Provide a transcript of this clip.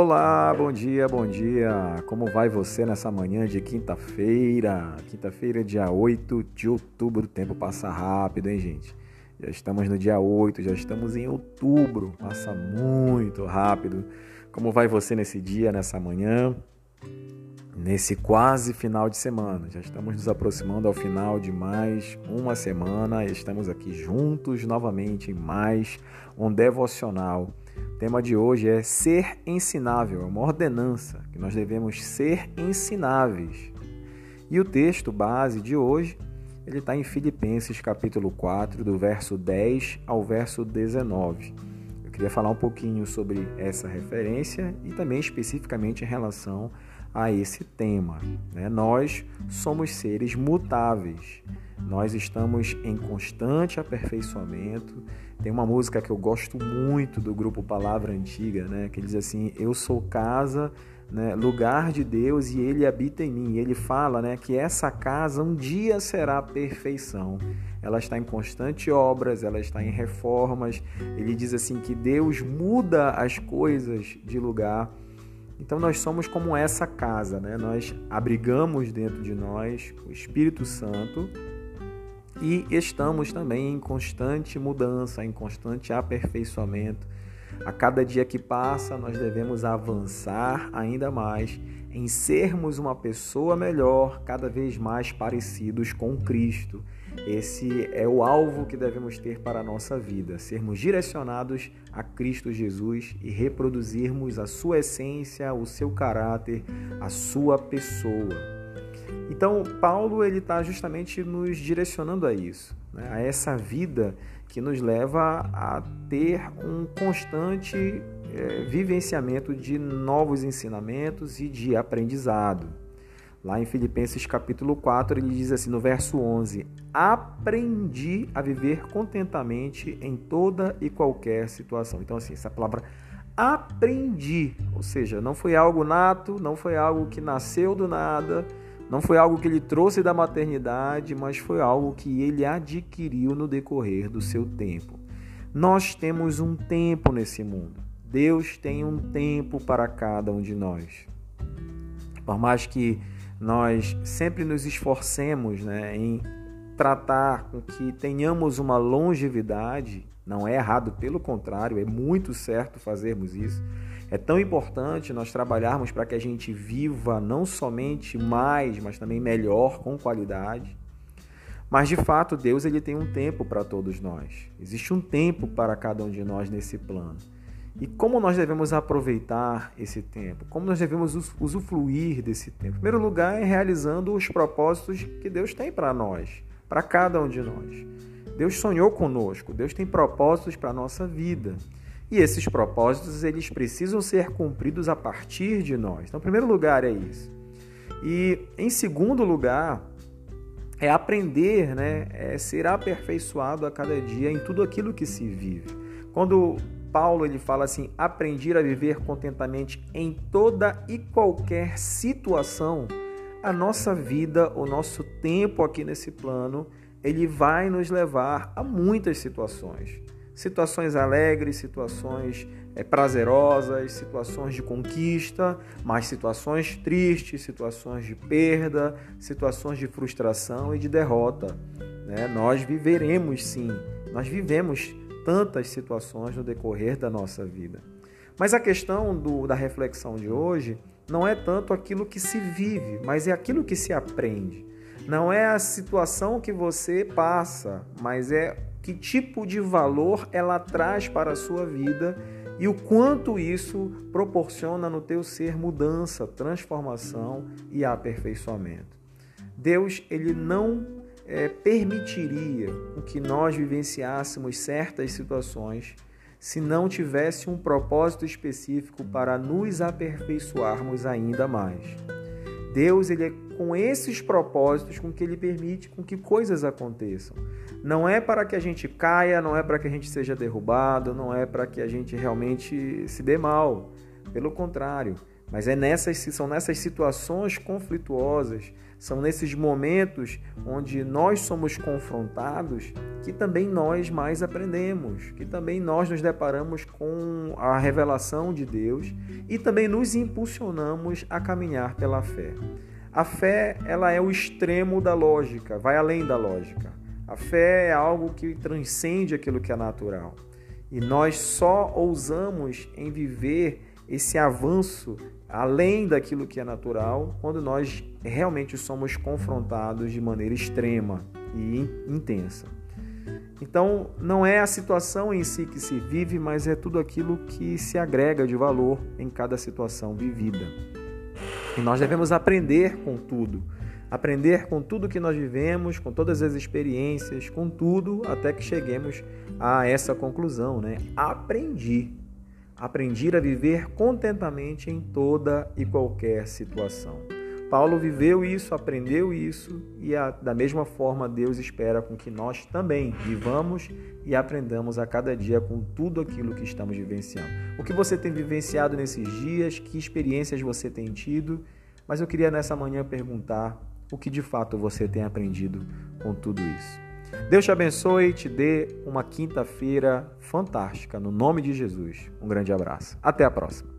Olá, bom dia, bom dia. Como vai você nessa manhã de quinta-feira? Quinta-feira, dia 8 de outubro. O tempo passa rápido, hein, gente? Já estamos no dia 8, já estamos em outubro. Passa muito rápido. Como vai você nesse dia, nessa manhã? Nesse quase final de semana. Já estamos nos aproximando ao final de mais uma semana. Estamos aqui juntos novamente em mais um devocional o tema de hoje é ser ensinável, é uma ordenança que nós devemos ser ensináveis. E o texto base de hoje, ele está em Filipenses capítulo 4, do verso 10 ao verso 19. Eu queria falar um pouquinho sobre essa referência e também especificamente em relação a esse tema. Né? Nós somos seres mutáveis, nós estamos em constante aperfeiçoamento tem uma música que eu gosto muito do grupo Palavra Antiga, né? Que diz assim: Eu sou casa, né, lugar de Deus e Ele habita em mim. E ele fala, né, que essa casa um dia será perfeição. Ela está em constante obras, ela está em reformas. Ele diz assim que Deus muda as coisas de lugar. Então nós somos como essa casa, né? Nós abrigamos dentro de nós o Espírito Santo e estamos também em constante mudança, em constante aperfeiçoamento. A cada dia que passa, nós devemos avançar ainda mais em sermos uma pessoa melhor, cada vez mais parecidos com Cristo. Esse é o alvo que devemos ter para a nossa vida, sermos direcionados a Cristo Jesus e reproduzirmos a sua essência, o seu caráter, a sua pessoa. Então, Paulo ele está justamente nos direcionando a isso, né? a essa vida que nos leva a ter um constante é, vivenciamento de novos ensinamentos e de aprendizado. Lá em Filipenses capítulo 4, ele diz assim no verso 11: Aprendi a viver contentamente em toda e qualquer situação. Então, assim, essa palavra aprendi, ou seja, não foi algo nato, não foi algo que nasceu do nada, não foi algo que ele trouxe da maternidade, mas foi algo que ele adquiriu no decorrer do seu tempo. Nós temos um tempo nesse mundo. Deus tem um tempo para cada um de nós. Por mais que nós sempre nos esforcemos né, em tratar com que tenhamos uma longevidade, não é errado, pelo contrário, é muito certo fazermos isso é tão importante nós trabalharmos para que a gente viva não somente mais, mas também melhor, com qualidade. Mas de fato, Deus ele tem um tempo para todos nós. Existe um tempo para cada um de nós nesse plano. E como nós devemos aproveitar esse tempo? Como nós devemos usufruir desse tempo? Em primeiro lugar, é realizando os propósitos que Deus tem para nós, para cada um de nós. Deus sonhou conosco, Deus tem propósitos para a nossa vida. E esses propósitos, eles precisam ser cumpridos a partir de nós. Então, em primeiro lugar é isso. E em segundo lugar, é aprender, né? É ser aperfeiçoado a cada dia em tudo aquilo que se vive. Quando Paulo ele fala assim: "Aprendi a viver contentamente em toda e qualquer situação", a nossa vida, o nosso tempo aqui nesse plano, ele vai nos levar a muitas situações situações alegres, situações é, prazerosas, situações de conquista, mas situações tristes, situações de perda, situações de frustração e de derrota. Né? Nós viveremos sim, nós vivemos tantas situações no decorrer da nossa vida. Mas a questão do, da reflexão de hoje não é tanto aquilo que se vive, mas é aquilo que se aprende. Não é a situação que você passa, mas é que tipo de valor ela traz para a sua vida e o quanto isso proporciona no teu ser mudança, transformação e aperfeiçoamento. Deus ele não é, permitiria que nós vivenciássemos certas situações se não tivesse um propósito específico para nos aperfeiçoarmos ainda mais. Deus ele é com esses propósitos com que ele permite com que coisas aconteçam. Não é para que a gente caia, não é para que a gente seja derrubado, não é para que a gente realmente se dê mal. Pelo contrário, mas é nessas são nessas situações conflituosas, São nesses momentos onde nós somos confrontados que também nós mais aprendemos, que também nós nos deparamos com a revelação de Deus e também nos impulsionamos a caminhar pela fé. A fé, ela é o extremo da lógica, vai além da lógica. A fé é algo que transcende aquilo que é natural. E nós só ousamos em viver esse avanço além daquilo que é natural, quando nós realmente somos confrontados de maneira extrema e intensa. Então, não é a situação em si que se vive, mas é tudo aquilo que se agrega de valor em cada situação vivida. E nós devemos aprender com tudo. Aprender com tudo que nós vivemos, com todas as experiências, com tudo, até que cheguemos a essa conclusão, né? Aprendi. Aprendi a viver contentamente em toda e qualquer situação. Paulo viveu isso, aprendeu isso e a, da mesma forma Deus espera com que nós também vivamos e aprendamos a cada dia com tudo aquilo que estamos vivenciando. O que você tem vivenciado nesses dias, que experiências você tem tido, mas eu queria nessa manhã perguntar o que de fato você tem aprendido com tudo isso. Deus te abençoe e te dê uma quinta-feira fantástica, no nome de Jesus. Um grande abraço. Até a próxima.